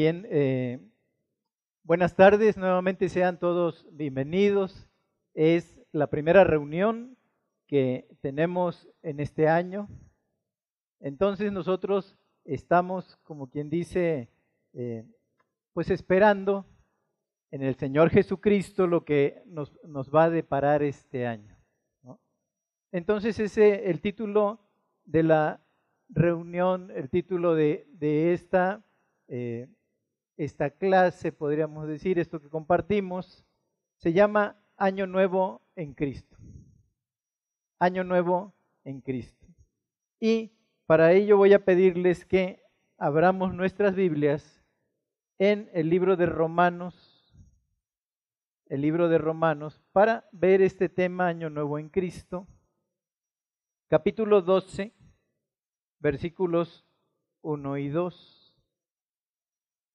Bien, eh, buenas tardes, nuevamente sean todos bienvenidos. Es la primera reunión que tenemos en este año. Entonces nosotros estamos, como quien dice, eh, pues esperando en el Señor Jesucristo lo que nos, nos va a deparar este año. Entonces ese el título de la reunión, el título de, esta, eh, esta clase, podríamos decir, esto que compartimos, se llama Año Nuevo en Cristo. Año Nuevo en Cristo. Y para ello voy a pedirles que abramos nuestras Biblias en el libro de Romanos, el libro de Romanos, para ver este tema Año Nuevo en Cristo, capítulo 12 versículos 1 y 2.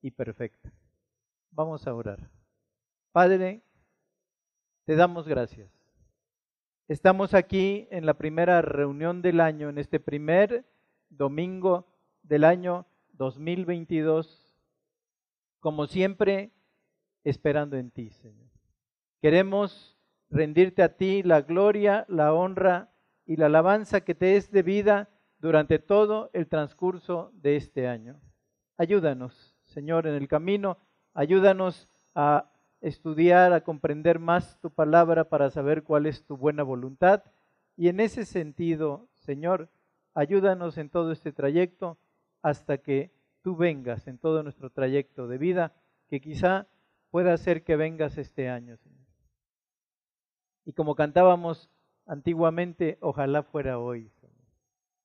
y perfecta. Vamos a orar. Padre, te damos gracias. Estamos aquí en la primera reunión del año, en este primer domingo del año 2022, como siempre, esperando en ti, Señor. Queremos rendirte a ti la gloria, la honra y la alabanza que te es debida durante todo el transcurso de este año. Ayúdanos, Señor, en el camino, ayúdanos a estudiar, a comprender más tu palabra para saber cuál es tu buena voluntad. Y en ese sentido, Señor, ayúdanos en todo este trayecto hasta que tú vengas en todo nuestro trayecto de vida, que quizá pueda ser que vengas este año, Señor. Y como cantábamos antiguamente, ojalá fuera hoy.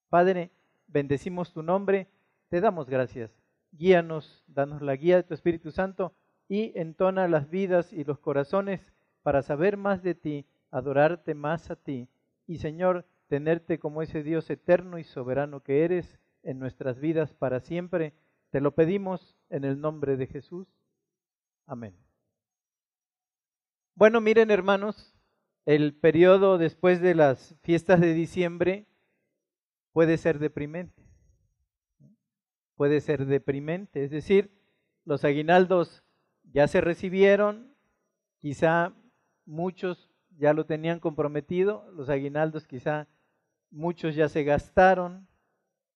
Padre, bendecimos tu nombre, te damos gracias. Guíanos, danos la guía de tu Espíritu Santo y entona las vidas y los corazones para saber más de ti, adorarte más a ti y Señor, tenerte como ese Dios eterno y soberano que eres en nuestras vidas para siempre. Te lo pedimos en el nombre de Jesús. Amén. Bueno, miren hermanos, el periodo después de las fiestas de diciembre puede ser deprimente. Puede ser deprimente. Es decir, los aguinaldos ya se recibieron, quizá muchos ya lo tenían comprometido, los aguinaldos quizá muchos ya se gastaron,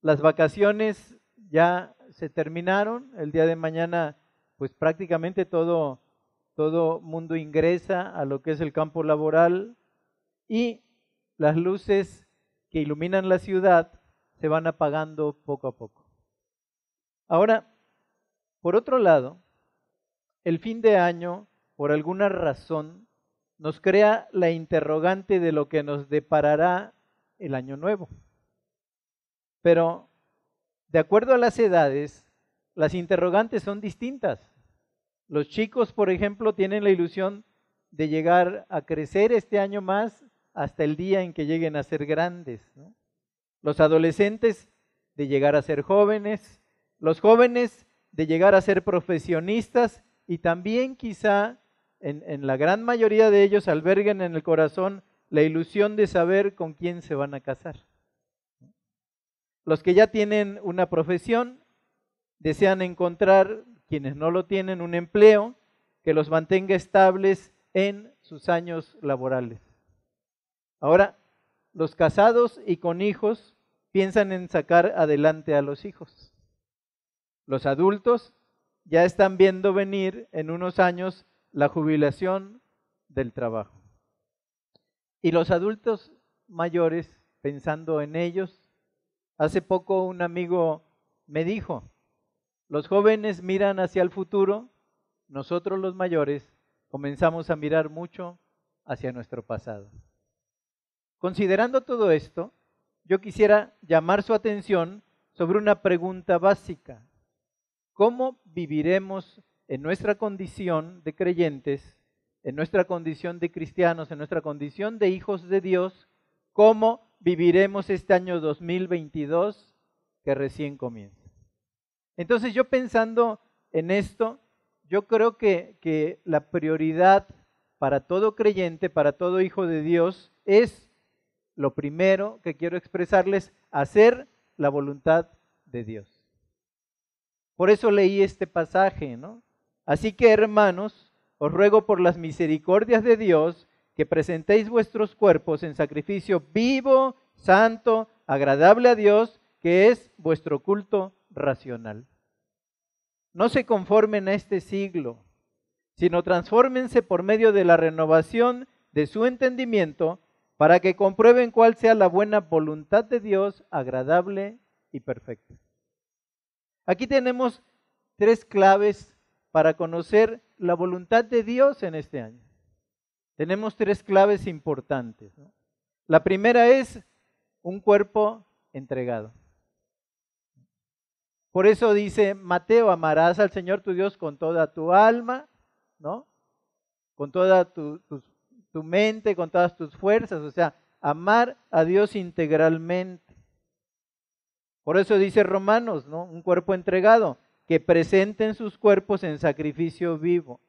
las vacaciones ya se terminaron, el día de mañana pues prácticamente todo todo mundo ingresa a lo que es el campo laboral y las luces que iluminan la ciudad se van apagando poco a poco. Ahora, por otro lado, el fin de año, por alguna razón, nos crea la interrogante de lo que nos deparará el año nuevo. Pero, de acuerdo a las edades, las interrogantes son distintas. Los chicos, por ejemplo, tienen la ilusión de llegar a crecer este año más hasta el día en que lleguen a ser grandes. Los adolescentes de llegar a ser jóvenes, los jóvenes de llegar a ser profesionistas y también quizá en, la gran mayoría de ellos alberguen en el corazón la ilusión de saber con quién se van a casar. Los que ya tienen una profesión desean encontrar quienes no lo tienen, un empleo que los mantenga estables en sus años laborales. Ahora, los casados y con hijos piensan en sacar adelante a los hijos. Los adultos ya están viendo venir en unos años la jubilación del trabajo. Y los adultos mayores, pensando en ellos, hace poco un amigo me dijo, los jóvenes miran hacia el futuro, nosotros los mayores comenzamos a mirar mucho hacia nuestro pasado. Considerando todo esto, yo quisiera llamar su atención sobre una pregunta básica. Cómo viviremos en nuestra condición de creyentes, en nuestra condición de cristianos, en nuestra condición de hijos de Dios, cómo viviremos este año 2022 que recién comienza. Entonces yo pensando en esto, yo creo que, que la prioridad para todo creyente, para todo hijo de Dios, es lo primero que quiero expresarles, hacer la voluntad de Dios. Por eso leí este pasaje, ¿no? Así que hermanos, os ruego por las misericordias de Dios que presentéis vuestros cuerpos en sacrificio vivo, santo, agradable a Dios, que es vuestro culto racional. No se conformen a este siglo, sino transfórmense por medio de la renovación de su entendimiento para que comprueben cuál sea la buena voluntad de Dios, agradable y perfecta. Aquí tenemos tres claves para conocer la voluntad de Dios en este año. Tenemos tres claves importantes. La primera es un cuerpo entregado. Por eso dice Mateo, amarás al Señor tu Dios con toda tu alma, ¿no? Con toda tu, tu mente, con todas tus fuerzas, o sea, amar a Dios integralmente. Por eso dice Romanos, ¿no? Un cuerpo entregado, que presenten sus cuerpos en sacrificio vivo.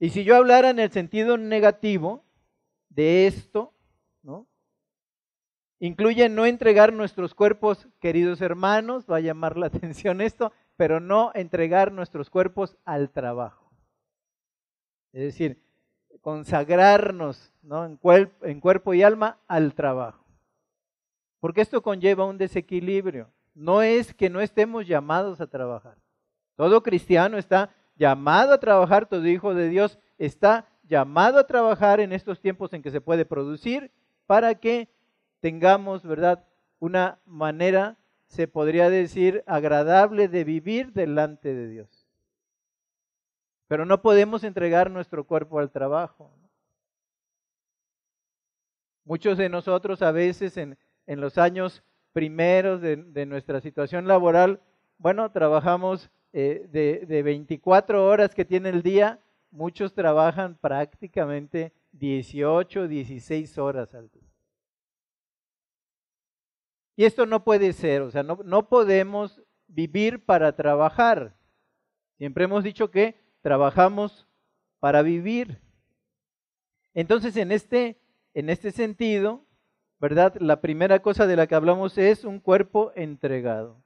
Y si yo hablara en el sentido negativo de esto, ¿no? Incluye no entregar nuestros cuerpos, queridos hermanos, va a llamar la atención esto, pero no entregar nuestros cuerpos al trabajo. Es decir, consagrarnos ¿no? en, en cuerpo y alma al trabajo. Porque esto conlleva un desequilibrio. No es que no estemos llamados a trabajar. Todo cristiano está llamado a trabajar, todo hijo de Dios está llamado a trabajar en estos tiempos en que se puede producir para que tengamos, ¿verdad?, una manera, se podría decir, agradable de vivir delante de Dios. Pero no podemos entregar nuestro cuerpo al trabajo. Muchos de nosotros a veces en, los años primeros de, nuestra situación laboral, bueno, trabajamos eh, de, de 24 horas que tiene el día, muchos trabajan prácticamente 18, 16 horas al día. Y esto no puede ser, o sea, no, no podemos vivir para trabajar. Siempre hemos dicho que trabajamos para vivir. Entonces, en este, en este sentido, ¿verdad? La primera cosa de la que hablamos es un cuerpo entregado.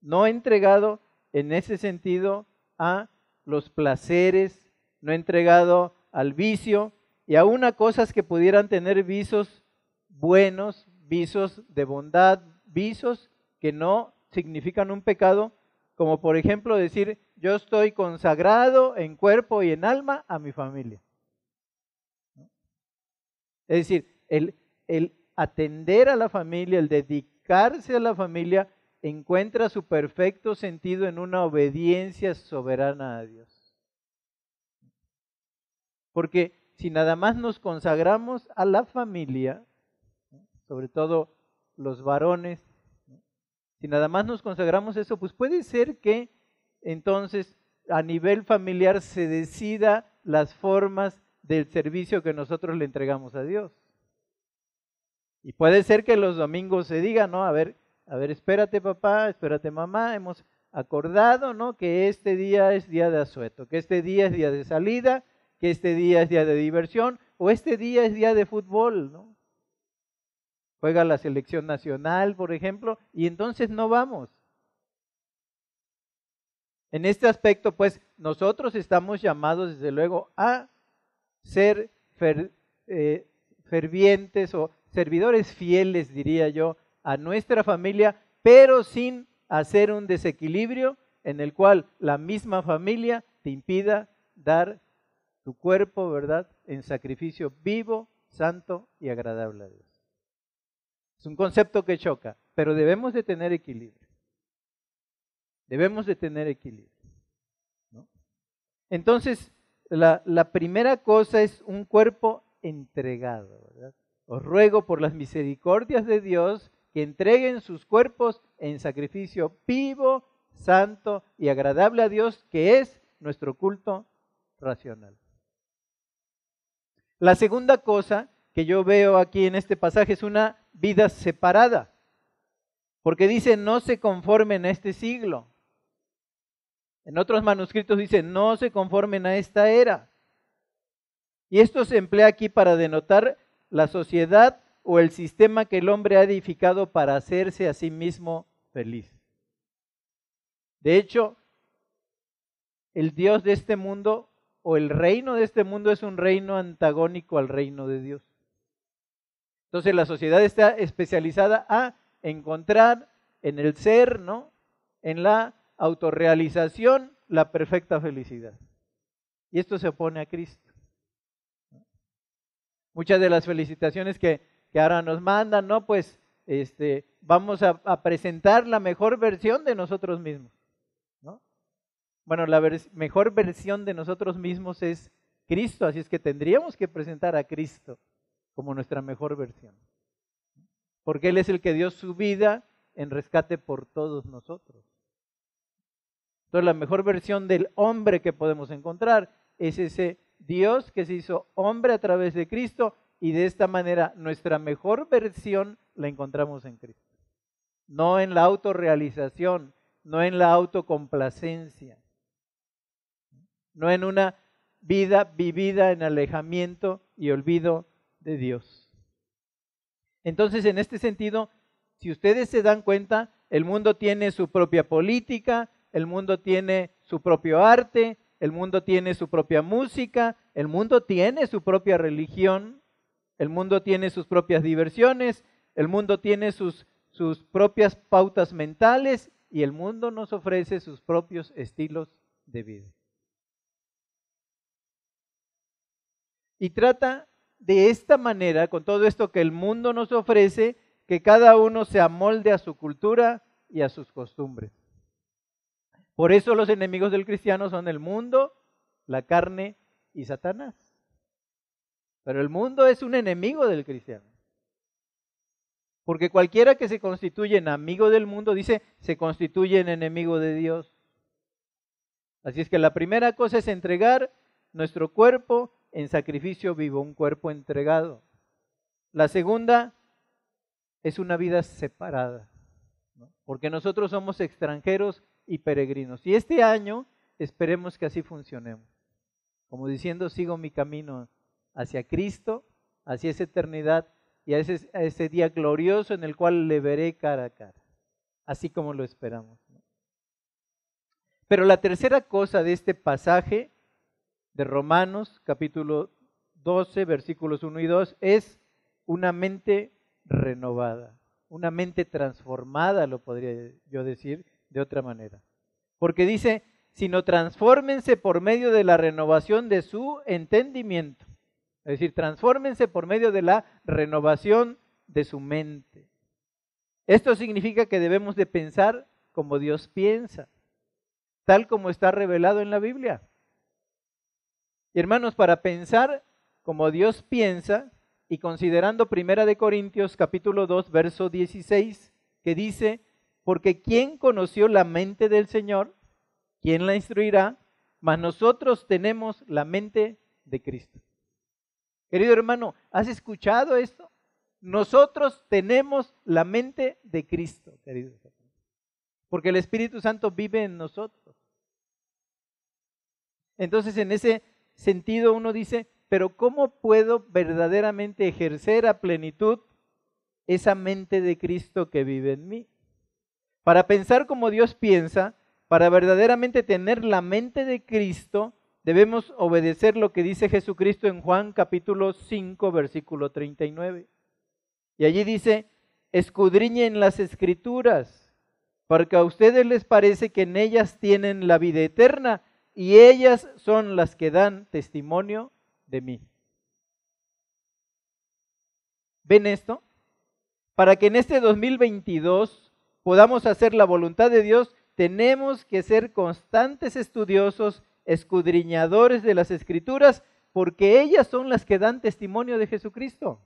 No entregado en ese sentido a los placeres, no entregado al vicio y aún a cosas que pudieran tener visos buenos, visos de bondad, visos que no significan un pecado, como por ejemplo decir, yo estoy consagrado en cuerpo y en alma a mi familia. Es decir, el, el atender a la familia, el dedicarse a la familia, encuentra su perfecto sentido en una obediencia soberana a Dios. Porque si nada más nos consagramos a la familia, sobre todo los varones, si nada más nos consagramos eso, pues puede ser que entonces a nivel familiar se decida las formas del servicio que nosotros le entregamos a Dios. Y puede ser que los domingos se diga, ¿no? A ver, a ver, espérate papá, espérate mamá, hemos acordado, ¿no? Que este día es día de asueto, que este día es día de salida, que este día es día de diversión, o este día es día de fútbol, ¿no? Juega la selección nacional, por ejemplo, y entonces no vamos. En este aspecto, pues nosotros estamos llamados, desde luego, a ser eh, fervientes o servidores fieles, diría yo, a nuestra familia, pero sin hacer un desequilibrio en el cual la misma familia te impida dar tu cuerpo, ¿verdad?, en sacrificio vivo, santo y agradable a Dios. Es un concepto que choca, pero debemos de tener equilibrio. Debemos de tener equilibrio. Entonces, la, la, primera cosa es un cuerpo entregado. ¿verdad? Os ruego por las misericordias de Dios que entreguen sus cuerpos en sacrificio vivo, santo y agradable a Dios, que es nuestro culto racional. La segunda cosa que yo veo aquí en este pasaje es una vida separada, porque dice, no se conformen a este siglo. En otros manuscritos dice, no se conformen a esta era. Y esto se emplea aquí para denotar la sociedad o el sistema que el hombre ha edificado para hacerse a sí mismo feliz. De hecho, el Dios de este mundo o el reino de este mundo es un reino antagónico al reino de Dios. Entonces la sociedad está especializada a encontrar en el ser, ¿no? En la autorrealización, la perfecta felicidad. Y esto se opone a Cristo. Muchas de las felicitaciones que, que ahora nos mandan, ¿no? Pues este, vamos a, presentar la mejor versión de nosotros mismos. Bueno, la mejor versión de nosotros mismos es Cristo, así es que tendríamos que presentar a Cristo como nuestra mejor versión. Porque Él es el que dio su vida en rescate por todos nosotros. Entonces la mejor versión del hombre que podemos encontrar es ese Dios que se hizo hombre a través de Cristo y de esta manera nuestra mejor versión la encontramos en Cristo. No en la autorrealización, no en la autocomplacencia, no en una vida vivida en alejamiento y olvido de Dios. Entonces, en este sentido, si ustedes se dan cuenta, el mundo tiene su propia política, el mundo tiene su propio arte, el mundo tiene su propia música, el mundo tiene su propia religión, el mundo tiene sus propias diversiones, el mundo tiene sus, sus propias pautas mentales y el mundo nos ofrece sus propios estilos de vida. Y trata de esta manera, con todo esto que el mundo nos ofrece, que cada uno se amolde a su cultura y a sus costumbres. Por eso los enemigos del cristiano son el mundo, la carne y Satanás. Pero el mundo es un enemigo del cristiano. Porque cualquiera que se constituye en amigo del mundo, dice, se constituye en enemigo de Dios. Así es que la primera cosa es entregar nuestro cuerpo en sacrificio vivo, un cuerpo entregado. La segunda es una vida separada, porque nosotros somos extranjeros y peregrinos. Y este año esperemos que así funcionemos, como diciendo, sigo mi camino hacia Cristo, hacia esa eternidad y a ese, día glorioso en el cual le veré cara a cara, así como lo esperamos. Pero la tercera cosa de este pasaje de Romanos capítulo 12 versículos 1 y 2 es una mente renovada, una mente transformada, lo podría yo decir de otra manera. Porque dice, sino transfórmense por medio de la renovación de su entendimiento. Es decir, transfórmense por medio de la renovación de su mente. Esto significa que debemos de pensar como Dios piensa, tal como está revelado en la Biblia. Y hermanos, para pensar como Dios piensa y considerando Primera de Corintios capítulo 2 verso 16 que dice, porque ¿quién conoció la mente del Señor? ¿Quién la instruirá? Mas nosotros tenemos la mente de Cristo. Querido hermano, ¿has escuchado esto? Nosotros tenemos la mente de Cristo, querido. Porque el Espíritu Santo vive en nosotros. Entonces, en ese sentido uno dice, pero ¿cómo puedo verdaderamente ejercer a plenitud esa mente de Cristo que vive en mí? Para pensar como Dios piensa, para verdaderamente tener la mente de Cristo, debemos obedecer lo que dice Jesucristo en Juan capítulo 5, versículo 39. Y allí dice, escudriñen las escrituras, porque a ustedes les parece que en ellas tienen la vida eterna y ellas son las que dan testimonio de mí. ¿Ven esto? Para que en este 2022 podamos hacer la voluntad de Dios, tenemos que ser constantes estudiosos, escudriñadores de las escrituras, porque ellas son las que dan testimonio de Jesucristo.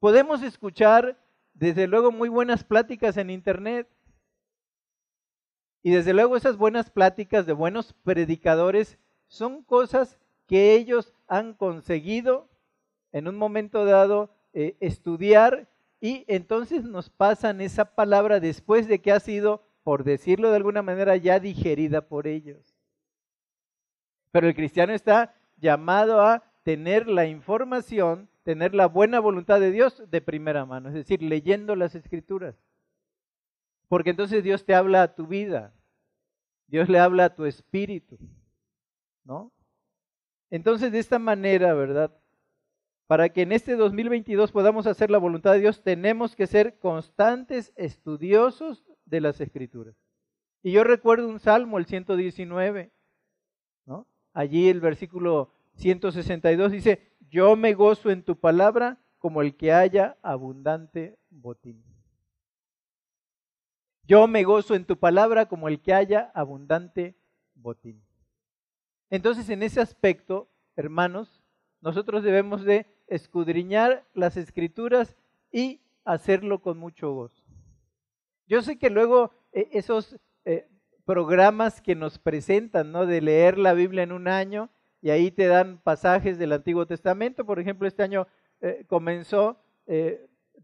Podemos escuchar, desde luego, muy buenas pláticas en Internet, Y desde luego esas buenas pláticas de buenos predicadores son cosas que ellos han conseguido en un momento dado eh, estudiar y entonces nos pasan esa palabra después de que ha sido, por decirlo de alguna manera, ya digerida por ellos. Pero el cristiano está llamado a tener la información, tener la buena voluntad de Dios de primera mano, es decir, leyendo las escrituras. Porque entonces Dios te habla a tu vida, Dios le habla a tu espíritu, ¿no? Entonces, de esta manera, ¿verdad? Para que en este 2022 podamos hacer la voluntad de Dios, tenemos que ser constantes estudiosos de las escrituras. Y yo recuerdo un salmo, el 119, ¿no? Allí el versículo 162 dice, yo me gozo en tu palabra como el que haya abundante botín. Yo me gozo en tu palabra como el que haya abundante botín. Entonces, en ese aspecto, hermanos, nosotros debemos de escudriñar las escrituras y hacerlo con mucho gozo. Yo sé que luego eh, esos eh, programas que nos presentan, ¿no? De leer la Biblia en un año y ahí te dan pasajes del Antiguo Testamento. Por ejemplo, este año eh, comenzó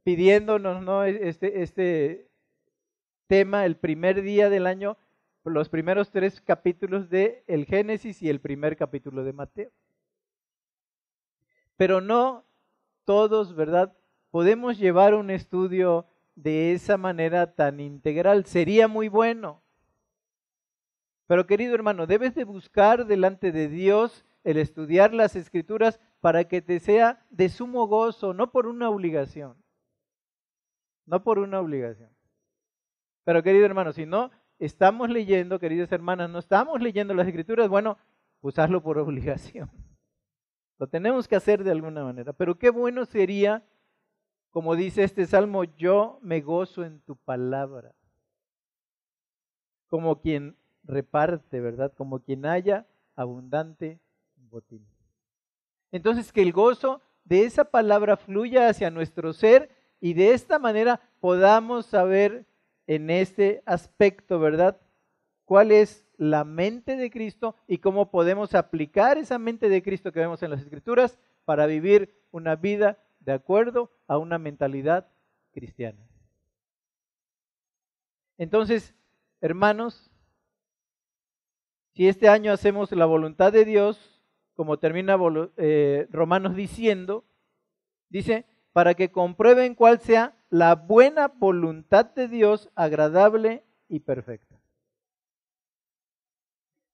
pidiéndonos, ¿no? Este, este tema el primer día del año, los primeros tres capítulos de el Génesis y el primer capítulo de Mateo. Pero no todos, ¿verdad? Podemos llevar un estudio de esa manera tan integral. Sería muy bueno. Pero querido hermano, debes de buscar delante de Dios el estudiar las escrituras para que te sea de sumo gozo, no por una obligación. No por una obligación. Pero querido hermano, si no estamos leyendo, queridas hermanas, no estamos leyendo las escrituras, bueno, pues hazlo por obligación. Lo tenemos que hacer de alguna manera. Pero qué bueno sería, como dice este salmo, yo me gozo en tu palabra. Como quien reparte, ¿verdad? Como quien haya abundante botín. Entonces, que el gozo de esa palabra fluya hacia nuestro ser y de esta manera podamos saber en este aspecto, ¿verdad? ¿Cuál es la mente de Cristo y cómo podemos aplicar esa mente de Cristo que vemos en las Escrituras para vivir una vida de acuerdo a una mentalidad cristiana? Entonces, hermanos, si este año hacemos la voluntad de Dios, como termina eh, Romanos diciendo, dice, para que comprueben cuál sea la buena voluntad de Dios agradable y perfecta.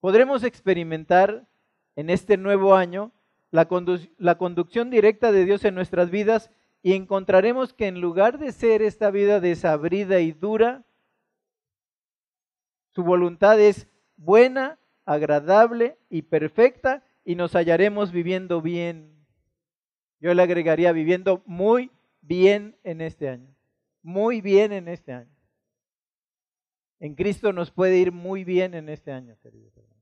Podremos experimentar en este nuevo año la, conducción directa de Dios en nuestras vidas y encontraremos que en lugar de ser esta vida desabrida y dura, su voluntad es buena, agradable y perfecta y nos hallaremos viviendo bien. Yo le agregaría viviendo muy bien en este año. Muy bien en este año. En Cristo nos puede ir muy bien en este año, queridos hermanos.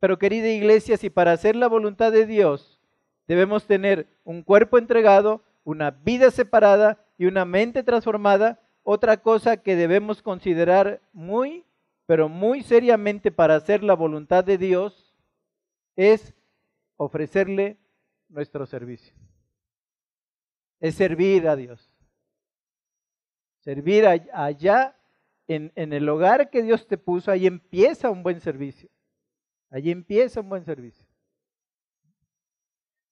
Pero querida iglesia, si para hacer la voluntad de Dios debemos tener un cuerpo entregado, una vida separada y una mente transformada, otra cosa que debemos considerar muy, pero muy seriamente para hacer la voluntad de Dios es ofrecerle nuestro servicio. Es servir a Dios. Servir allá en, en, el hogar que Dios te puso, ahí empieza un buen servicio. Allí empieza un buen servicio.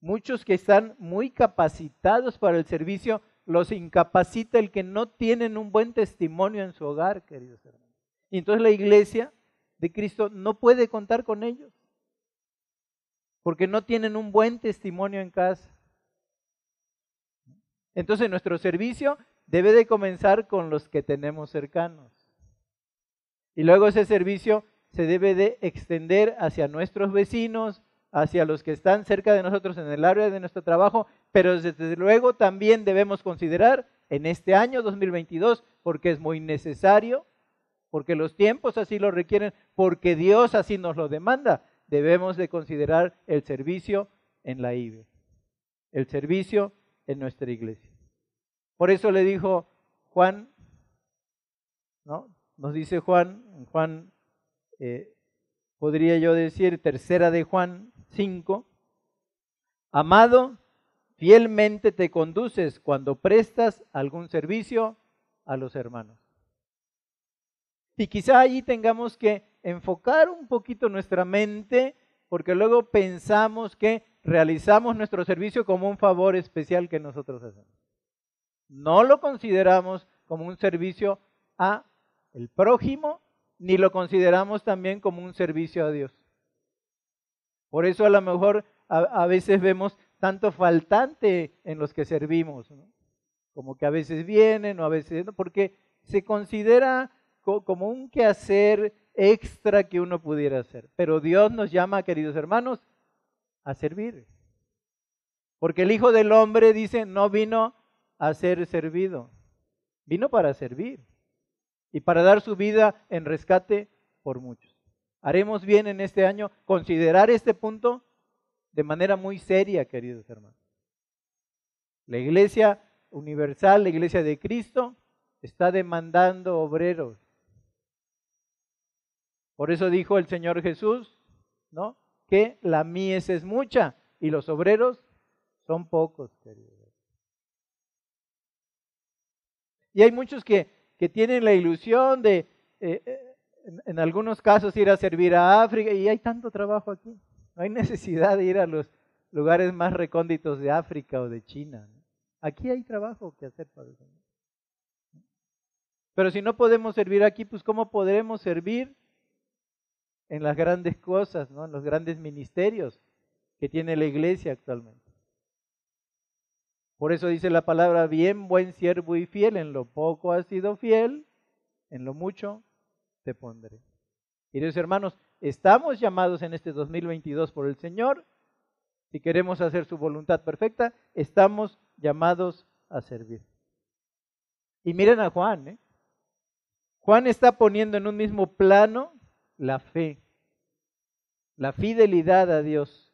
Muchos que están muy capacitados para el servicio, los incapacita el que no tienen un buen testimonio en su hogar, queridos hermanos. Y entonces la iglesia de Cristo no puede contar con ellos porque no tienen un buen testimonio en casa. Entonces nuestro servicio debe de comenzar con los que tenemos cercanos. Y luego ese servicio se debe de extender hacia nuestros vecinos, hacia los que están cerca de nosotros en el área de nuestro trabajo, pero desde luego también debemos considerar en este año 2022, porque es muy necesario, porque los tiempos así lo requieren, porque Dios así nos lo demanda, debemos de considerar el servicio en la IBE, el servicio en nuestra iglesia. Por eso le dijo Juan, ¿no? Nos dice Juan, Juan, eh, podría yo decir, tercera de Juan 5, amado, fielmente te conduces cuando prestas algún servicio a los hermanos. Y quizá allí tengamos que enfocar un poquito nuestra mente, porque luego pensamos que realizamos nuestro servicio como un favor especial que nosotros hacemos. No lo consideramos como un servicio a el prójimo, ni lo consideramos también como un servicio a Dios. Por eso a lo mejor a, veces vemos tanto faltante en los que servimos, como que a veces vienen o a veces no, porque se considera como un quehacer extra que uno pudiera hacer. Pero Dios nos llama, queridos hermanos, a servir. Porque el Hijo del Hombre dice, no vino a ser servido, vino para servir y para dar su vida en rescate por muchos. Haremos bien en este año considerar este punto de manera muy seria, queridos hermanos. La iglesia universal, la iglesia de Cristo, está demandando obreros. Por eso dijo el Señor Jesús, ¿no? Que la mies es mucha y los obreros son pocos, queridos. Y hay muchos que, que tienen la ilusión de, eh, eh, en, algunos casos, ir a servir a África y hay tanto trabajo aquí. No hay necesidad de ir a los lugares más recónditos de África o de China. Aquí hay trabajo que hacer para el Señor. Pero si no podemos servir aquí, pues ¿cómo podremos servir en las grandes cosas, ¿no? en los grandes ministerios que tiene la iglesia actualmente? Por eso dice la palabra, bien, buen siervo y fiel, en lo poco has sido fiel, en lo mucho te pondré. Queridos hermanos, estamos llamados en este 2022 por el Señor. Si queremos hacer su voluntad perfecta, estamos llamados a servir. Y miren a Juan, ¿eh? Juan está poniendo en un mismo plano la fe, la fidelidad a Dios.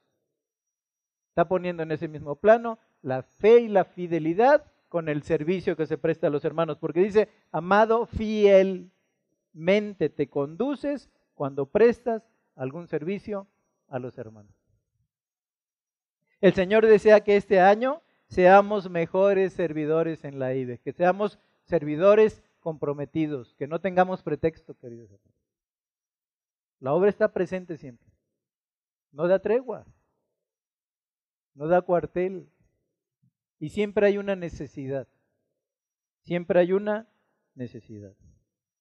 Está poniendo en ese mismo plano la fe y la fidelidad con el servicio que se presta a los hermanos, porque dice, amado, fielmente te conduces cuando prestas algún servicio a los hermanos. El Señor desea que este año seamos mejores servidores en la IBE, que seamos servidores comprometidos, que no tengamos pretexto, queridos hermanos. La obra está presente siempre. No da tregua, no da cuartel, y siempre hay una necesidad. Siempre hay una necesidad.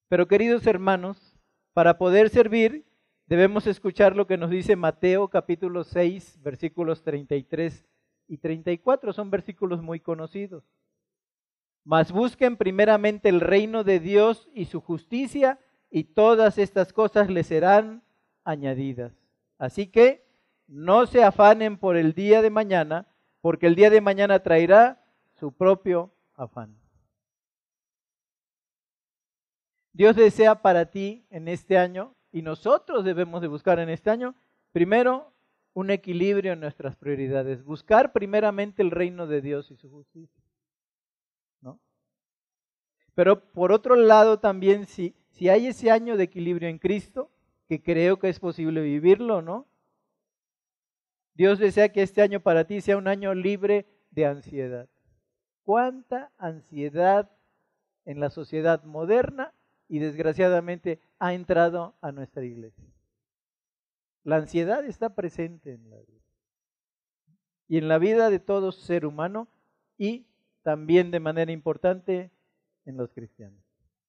Pero queridos hermanos, para poder servir debemos escuchar lo que nos dice Mateo capítulo 6, versículos 33 y 34. Son versículos muy conocidos. Mas busquen primeramente el reino de Dios y su justicia y todas estas cosas les serán añadidas. Así que no se afanen por el día de mañana, porque el día de mañana traerá su propio afán. Dios desea para ti en este año, y nosotros debemos de buscar en este año, primero, un equilibrio en nuestras prioridades. Buscar primeramente el reino de Dios y su justicia. ¿no? Pero por otro lado también, si, si hay ese año de equilibrio en Cristo, que creo que es posible vivirlo, ¿no? Dios desea que este año para ti sea un año libre de ansiedad. ¿Cuánta ansiedad en la sociedad moderna y desgraciadamente ha entrado a nuestra iglesia? La ansiedad está presente en la vida. Y en la vida de todo ser humano y también de manera importante en los cristianos.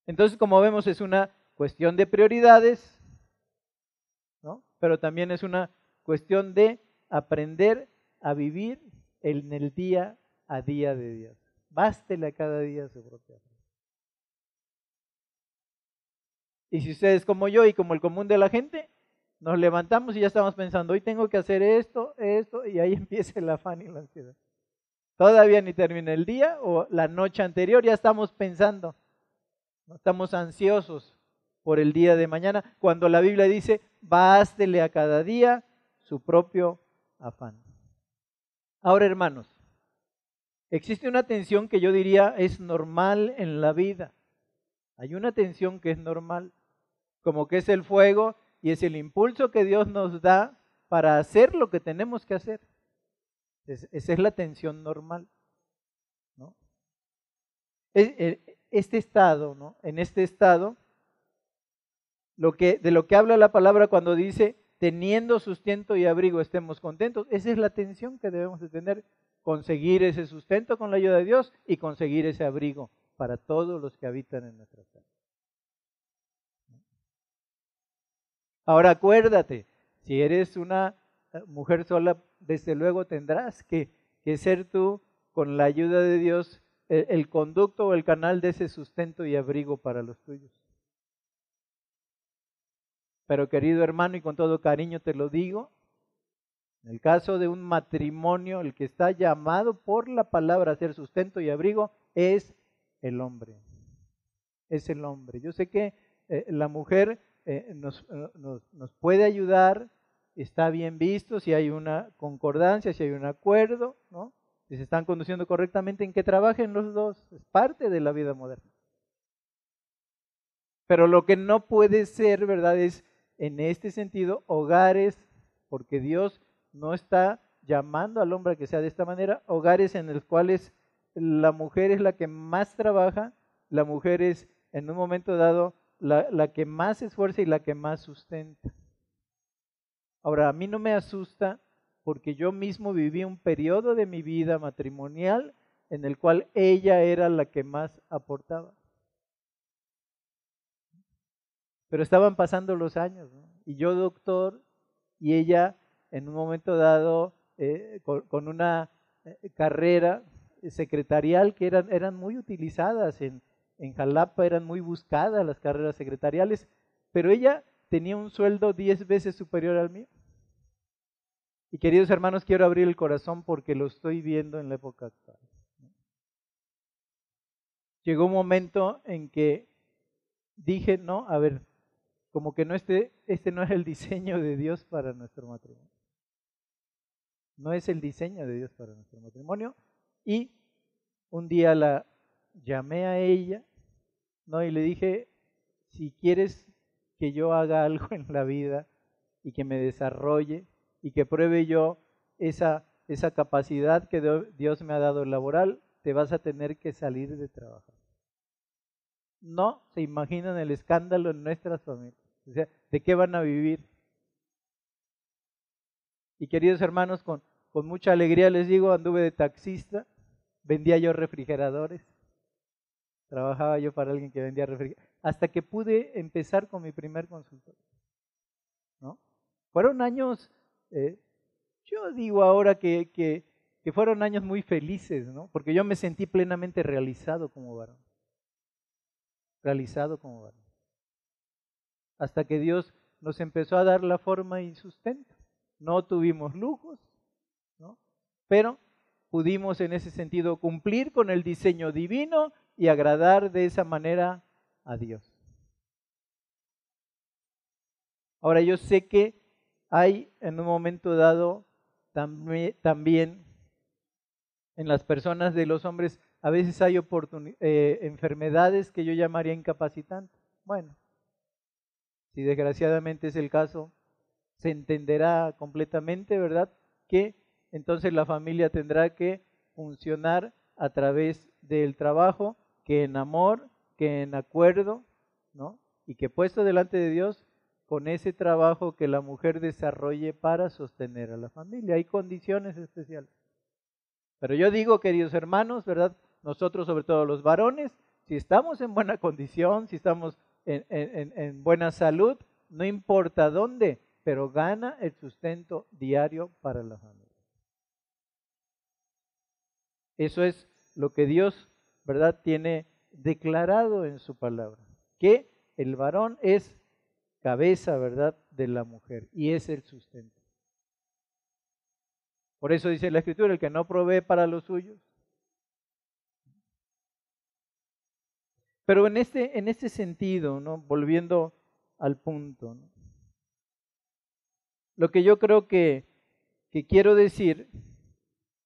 Entonces, como vemos, es una cuestión de prioridades, ¿no? pero también es una cuestión de aprender a vivir en el día a día de Dios. Bástele cada día su propia. Y si ustedes como yo y como el común de la gente, nos levantamos y ya estamos pensando, hoy tengo que hacer esto, esto, y ahí empieza el afán y la ansiedad. Todavía ni termina el día o la noche anterior, ya estamos pensando, estamos ansiosos por el día de mañana, cuando la Biblia dice, bástele a cada día su propio afán. Ahora, hermanos, existe una tensión que yo diría es normal en la vida. Hay una tensión que es normal, como que es el fuego y es el impulso que Dios nos da para hacer lo que tenemos que hacer. esa es la tensión normal. ¿no? Este estado, ¿no? En este estado, lo que, de lo que habla la palabra cuando dice, teniendo sustento y abrigo estemos contentos, esa es la tensión que debemos de tener, conseguir ese sustento con la ayuda de Dios y conseguir ese abrigo para todos los que habitan en nuestra casa. Ahora acuérdate, si eres una eh, mujer sola, desde luego tendrás que, ser tú, con la ayuda de Dios, el, el conducto o el canal de ese sustento y abrigo para los tuyos. Pero querido hermano, y con todo cariño te lo digo, en el caso de un matrimonio, el que está llamado por la palabra a ser sustento y abrigo es el hombre. Es el hombre. Yo sé que eh, la mujer eh, eh, nos, nos, puede ayudar, está bien visto si hay una concordancia, si hay un acuerdo, ¿no? si se están conduciendo correctamente, en que trabajen los dos. Es parte de la vida moderna. Pero lo que no puede ser, ¿verdad? Es en este sentido hogares, porque Dios no está llamando al hombre a que sea de esta manera, hogares en los cuales la mujer es la que más trabaja, la mujer es en un momento dado la, que más esfuerza y la que más sustenta. Ahora, a mí no me asusta porque yo mismo viví un periodo de mi vida matrimonial en el cual ella era la que más aportaba. Pero estaban pasando los años, y yo doctor, y ella en un momento dado eh, con, una eh, carrera secretarial que eran, eran muy utilizadas en, en Jalapa, eran muy buscadas las carreras secretariales, pero ella tenía un sueldo diez veces superior al mío. Y queridos hermanos, quiero abrir el corazón porque lo estoy viendo en la época actual. Llegó un momento en que dije, no, a ver, como que no este, este no es el diseño de Dios para nuestro matrimonio. No es el diseño de Dios para nuestro matrimonio. Y un día la llamé a ella, ¿no? Y le dije, si quieres que yo haga algo en la vida y que me desarrolle y que pruebe yo esa, esa capacidad que Dios me ha dado laboral, te vas a tener que salir de trabajar. No se imaginan el escándalo en nuestras familias. O sea, ¿de qué van a vivir? Y queridos hermanos, con, mucha alegría les digo, anduve de taxista vendía yo refrigeradores, trabajaba yo para alguien que vendía refrigeradores, hasta que pude empezar con mi primer consultorio. Fueron años, eh, yo digo ahora que, que, que, fueron años muy felices, ¿no? porque yo me sentí plenamente realizado como varón. Realizado como varón. Hasta que Dios nos empezó a dar la forma y sustento. No tuvimos lujos, ¿no? pero pudimos en ese sentido cumplir con el diseño divino y agradar de esa manera a Dios. Ahora yo sé que hay en un momento dado también en las personas de los hombres, a veces hay eh, enfermedades que yo llamaría incapacitantes. Bueno, si desgraciadamente es el caso, se entenderá completamente, ¿verdad? Que entonces la familia tendrá que funcionar a través del trabajo, que en amor, que en acuerdo, ¿no? Y que puesto delante de Dios, con ese trabajo que la mujer desarrolle para sostener a la familia. Hay condiciones especiales. Pero yo digo, queridos hermanos, ¿verdad? Nosotros, sobre todo los varones, si estamos en buena condición, si estamos en, en buena salud, no importa dónde, pero gana el sustento diario para la familia. Eso es lo que Dios, ¿verdad?, tiene declarado en su palabra, que el varón es cabeza, ¿verdad?, de la mujer y es el sustento. Por eso dice la Escritura, el que no provee para los suyos. Pero en este, en este sentido, ¿no? volviendo al punto, lo que yo creo que, que quiero decir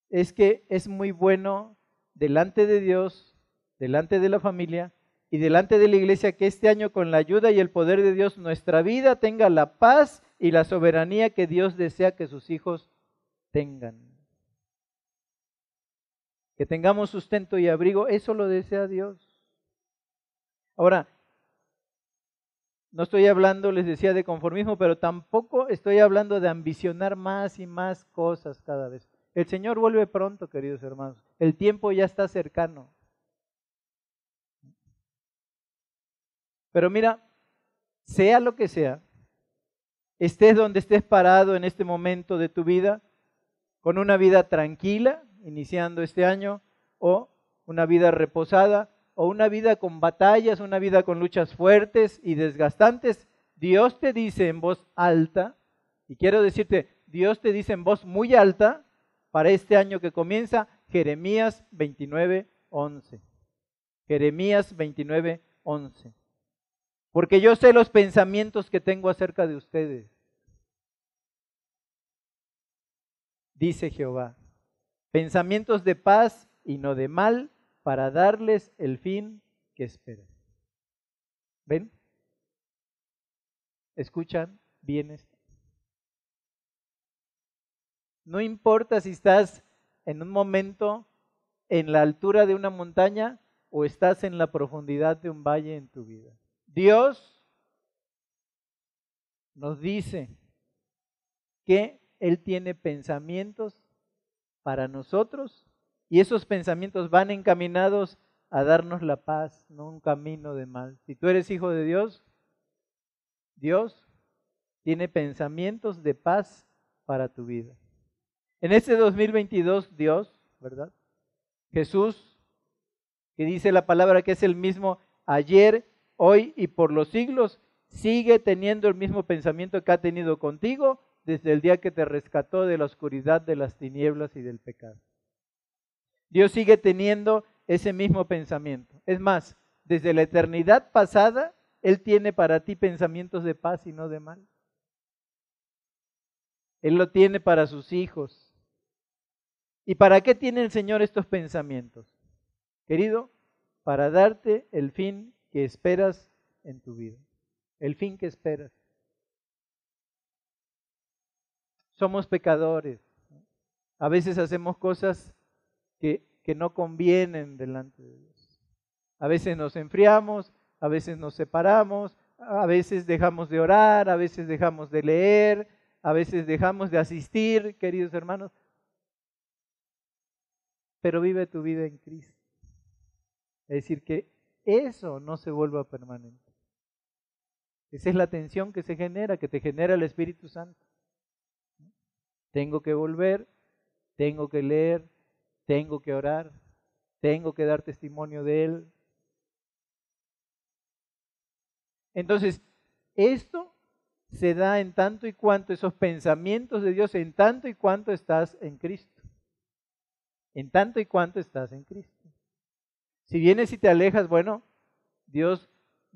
es que es muy bueno delante de Dios, delante de la familia, y delante de la iglesia que este año con la ayuda y el poder de Dios nuestra vida tenga la paz y la soberanía que Dios desea que sus hijos tengan. Que tengamos sustento y abrigo, eso lo desea Dios. Ahora, no estoy hablando, les decía, de conformismo, pero tampoco estoy hablando de ambicionar más y más cosas cada vez. El Señor vuelve pronto, queridos hermanos. El tiempo ya está cercano. Pero mira, sea lo que sea, estés donde estés parado en este momento de tu vida, con una vida tranquila, iniciando este año, o una vida reposada, o una vida con batallas, una vida con luchas fuertes y desgastantes, Dios te dice en voz alta, y quiero decirte, Dios te dice en voz muy alta para este año que comienza, Jeremías 29, 11. Jeremías 29, 11. Porque yo sé los pensamientos que tengo acerca de ustedes. Dice Jehová, pensamientos de paz y no de mal para darles el fin que esperan. ¿Ven? ¿Escuchan bien esto? No importa si estás en un momento en la altura de una montaña o estás en la profundidad de un valle en tu vida. Dios nos dice que Él tiene pensamientos para nosotros y esos pensamientos van encaminados a darnos la paz, no un camino de mal. Si tú eres hijo de Dios, Dios tiene pensamientos de paz para tu vida. En este 2022, Dios, ¿verdad? Jesús, que dice la palabra que es el mismo ayer, hoy y por los siglos, sigue teniendo el mismo pensamiento que ha tenido contigo desde el día que te rescató de la oscuridad de las tinieblas y del pecado. Dios sigue teniendo ese mismo pensamiento. Es más, desde la eternidad pasada, Él tiene para ti pensamientos de paz y no de mal. Él lo tiene para sus hijos. ¿Y para qué tiene el Señor estos pensamientos? Querido, para darte el fin que esperas en tu vida. El fin que esperas. Somos pecadores. A veces hacemos cosas que, no convienen delante de Dios. A veces nos enfriamos, a veces nos separamos, a veces dejamos de orar, a veces dejamos de leer, a veces dejamos de asistir, queridos hermanos. Pero vive tu vida en Cristo. Es decir, que eso no se vuelva permanente. Esa es la tensión que se genera, que te genera el Espíritu Santo. Tengo que volver, tengo que leer, tengo que orar, tengo que dar testimonio de Él. Entonces, esto se da en tanto y cuanto esos pensamientos de Dios, en tanto y cuanto estás en Cristo. En tanto y cuanto estás en Cristo. Si vienes y te alejas, bueno, Dios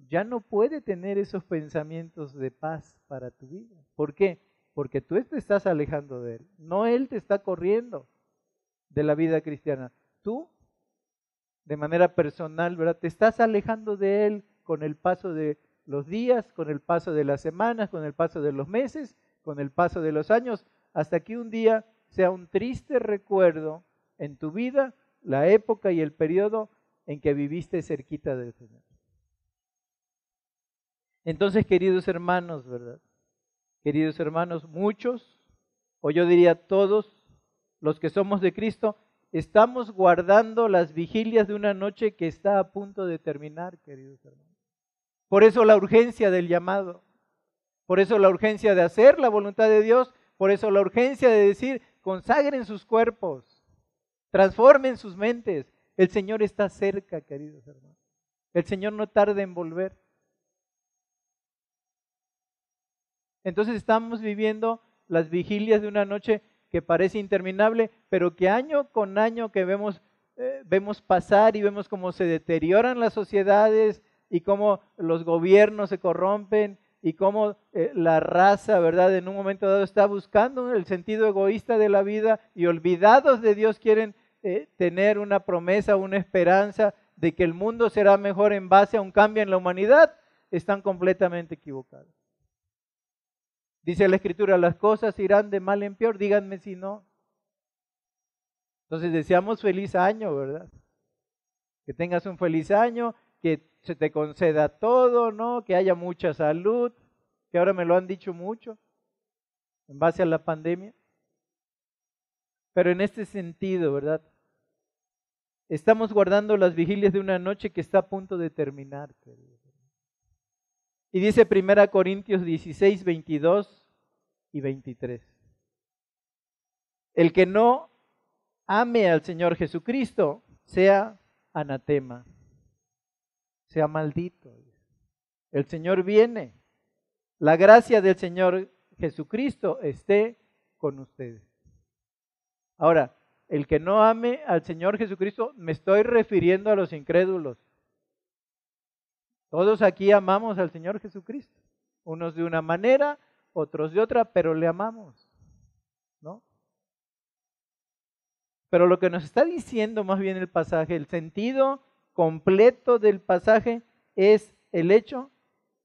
ya no puede tener esos pensamientos de paz para tu vida. ¿Por qué? Porque tú te estás alejando de Él, no Él te está corriendo de la vida cristiana. Tú, de manera personal, ¿verdad? Te estás alejando de Él con el paso de los días, con el paso de las semanas, con el paso de los meses, con el paso de los años, hasta que un día sea un triste recuerdo en tu vida la época y el periodo en que viviste cerquita del Señor. Entonces, queridos hermanos, ¿verdad? Queridos hermanos, muchos, o yo diría todos, los que somos de Cristo, estamos guardando las vigilias de una noche que está a punto de terminar, queridos hermanos. Por eso la urgencia del llamado, por eso la urgencia de hacer la voluntad de Dios, por eso la urgencia de decir, consagren sus cuerpos, transformen sus mentes. El Señor está cerca, queridos hermanos. El Señor no tarda en volver. Entonces estamos viviendo las vigilias de una noche que parece interminable, pero que año con año que vemos, eh, vemos pasar y vemos cómo se deterioran las sociedades y cómo los gobiernos se corrompen y cómo eh, la raza, ¿verdad? En un momento dado está buscando el sentido egoísta de la vida y olvidados de Dios quieren eh, tener una promesa, una esperanza de que el mundo será mejor en base a un cambio en la humanidad, están completamente equivocados. Dice la escritura, las cosas irán de mal en peor, díganme si no. Entonces deseamos feliz año, ¿verdad? Que tengas un feliz año, que se te conceda todo, ¿no? Que haya mucha salud, que ahora me lo han dicho mucho en base a la pandemia. Pero en este sentido, ¿verdad? Estamos guardando las vigilias de una noche que está a punto de terminar. Y dice 1 Corintios 16, 22 y 23. El que no ame al Señor Jesucristo sea anatema, sea maldito. El Señor viene. La gracia del Señor Jesucristo esté con ustedes. Ahora, el que no ame al Señor Jesucristo, me estoy refiriendo a los incrédulos. Todos aquí amamos al Señor Jesucristo, unos de una manera, otros de otra, pero le amamos, ¿no? Pero lo que nos está diciendo más bien el pasaje, el sentido completo del pasaje es el hecho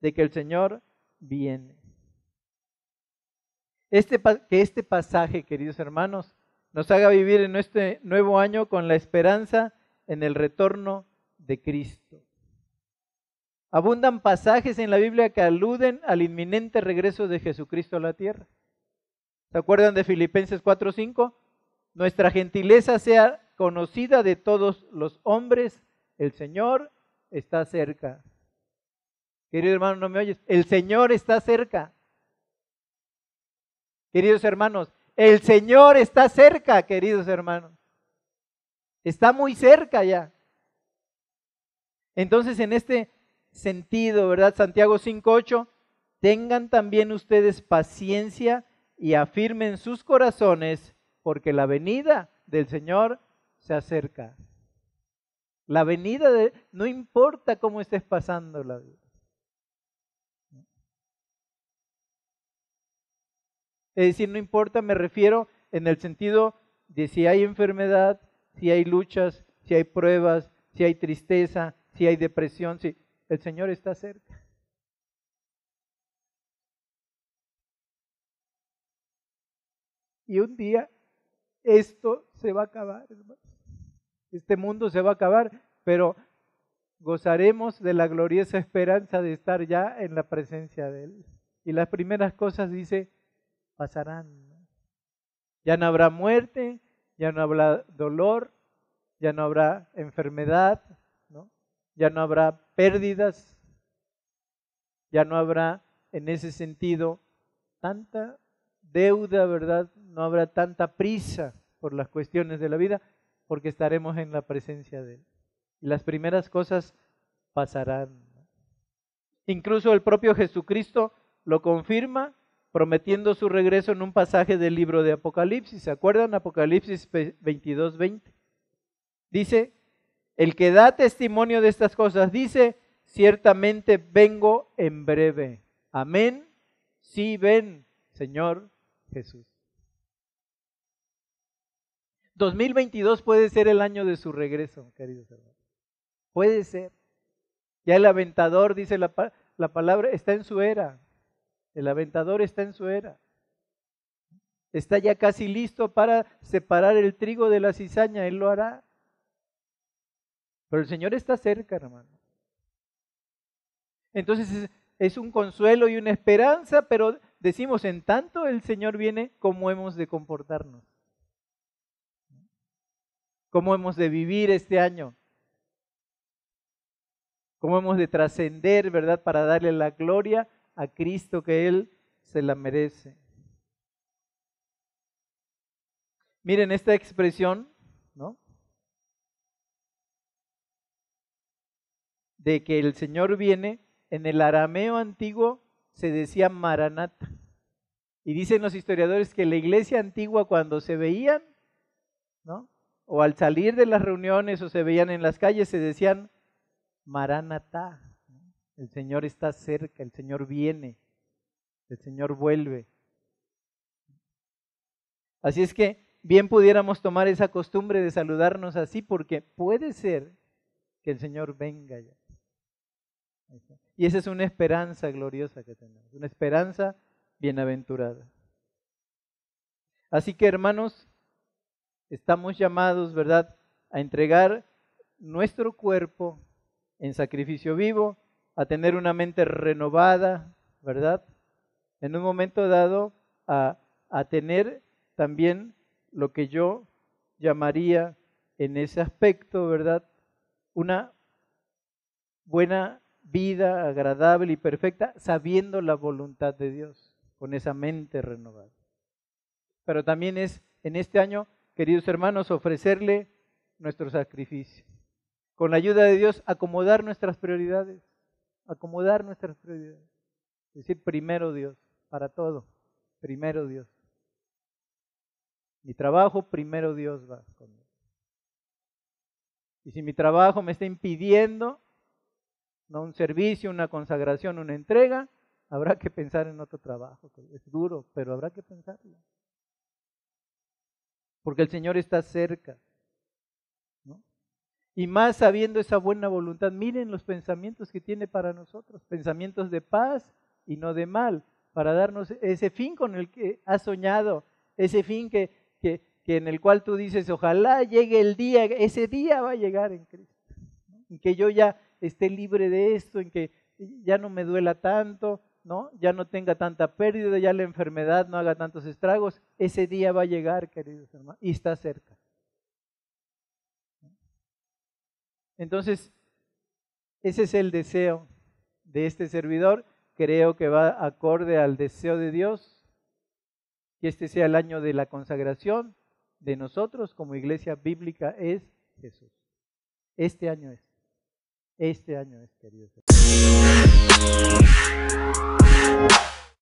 de que el Señor viene. Este, que este pasaje, queridos hermanos, nos haga vivir en este nuevo año con la esperanza en el retorno de Cristo. Abundan pasajes en la Biblia que aluden al inminente regreso de Jesucristo a la tierra. ¿Se acuerdan de Filipenses 4:5? Nuestra gentileza sea conocida de todos los hombres, el Señor está cerca. Querido hermano, no me oyes, el Señor está cerca. Queridos hermanos, el Señor está cerca, queridos hermanos. Está muy cerca ya. Entonces, en este sentido, ¿verdad? Santiago 5.8, tengan también ustedes paciencia y afirmen sus corazones, porque la venida del Señor se acerca. La venida de, no importa cómo estés pasando la vida. Es decir, no importa, me refiero en el sentido de si hay enfermedad, si hay luchas, si hay pruebas, si hay tristeza, si hay depresión, si el Señor está cerca. Y un día esto se va a acabar, hermano. Este mundo se va a acabar, pero gozaremos de la gloriosa esperanza de estar ya en la presencia de Él. Y las primeras cosas dice, pasarán. Ya no habrá muerte, ya no habrá dolor, ya no habrá enfermedad. Ya no habrá pérdidas, ya no habrá en ese sentido tanta deuda, ¿verdad? No habrá tanta prisa por las cuestiones de la vida, porque estaremos en la presencia de Él. Y las primeras cosas pasarán. Incluso el propio Jesucristo lo confirma prometiendo su regreso en un pasaje del libro de Apocalipsis. ¿Se acuerdan? Apocalipsis 22, 20. Dice, el que da testimonio de estas cosas dice, ciertamente vengo en breve. Amén. Sí, ven, Señor Jesús. 2022 puede ser el año de su regreso, queridos hermanos. Puede ser. Ya el aventador, dice la, la palabra, está en su era. El aventador está en su era. Está ya casi listo para separar el trigo de la cizaña. Él lo hará. Pero el Señor está cerca, hermano. Entonces es, un consuelo y una esperanza, pero decimos, en tanto el Señor viene, ¿cómo hemos de comportarnos? ¿Cómo hemos de vivir este año? ¿Cómo hemos de trascender, verdad, para darle la gloria a Cristo que Él se la merece. Miren esta expresión, ¿no? De que el Señor viene, en el arameo antiguo se decía Maranata. Y dicen los historiadores que la iglesia antigua cuando se veían, ¿no? O al salir de las reuniones o se veían en las calles se decían Maranatá. El Señor está cerca, el Señor viene, el Señor vuelve. Así es que bien pudiéramos tomar esa costumbre de saludarnos así porque puede ser que el Señor venga ya. Y esa es una esperanza gloriosa que tenemos, una esperanza bienaventurada. Así que hermanos, estamos llamados, ¿verdad?, a entregar nuestro cuerpo en sacrificio vivo, a tener una mente renovada, ¿verdad? En un momento dado, a, a tener también lo que yo llamaría en ese aspecto, ¿verdad? Una buena vida agradable y perfecta, sabiendo la voluntad de Dios, con esa mente renovada. Pero también es en este año, queridos hermanos, ofrecerle nuestro sacrificio. Con la ayuda de Dios, acomodar nuestras prioridades, acomodar nuestras prioridades. Es decir, primero Dios, para todo, primero Dios. Mi trabajo, primero Dios va conmigo. Y si mi trabajo me está impidiendo no un servicio, una consagración, una entrega, habrá que pensar en otro trabajo. Es duro, pero habrá que pensarlo. Porque el Señor está cerca. Y más sabiendo esa buena voluntad, miren los pensamientos que tiene para nosotros, pensamientos de paz y no de mal, para darnos ese fin con el que has soñado, ese fin que, que, que en el cual tú dices, ojalá llegue el día, ese día va a llegar en Cristo, en que yo ya esté libre de esto, en que ya no me duela tanto, ¿no? Ya no tenga tanta pérdida, ya la enfermedad no haga tantos estragos. Ese día va a llegar, queridos hermanos, y está cerca. Entonces, ese es el deseo de este servidor. Creo que va acorde al deseo de Dios, que este sea el año de la consagración de nosotros como iglesia bíblica es Jesús. Este año es. Este año es, queridos.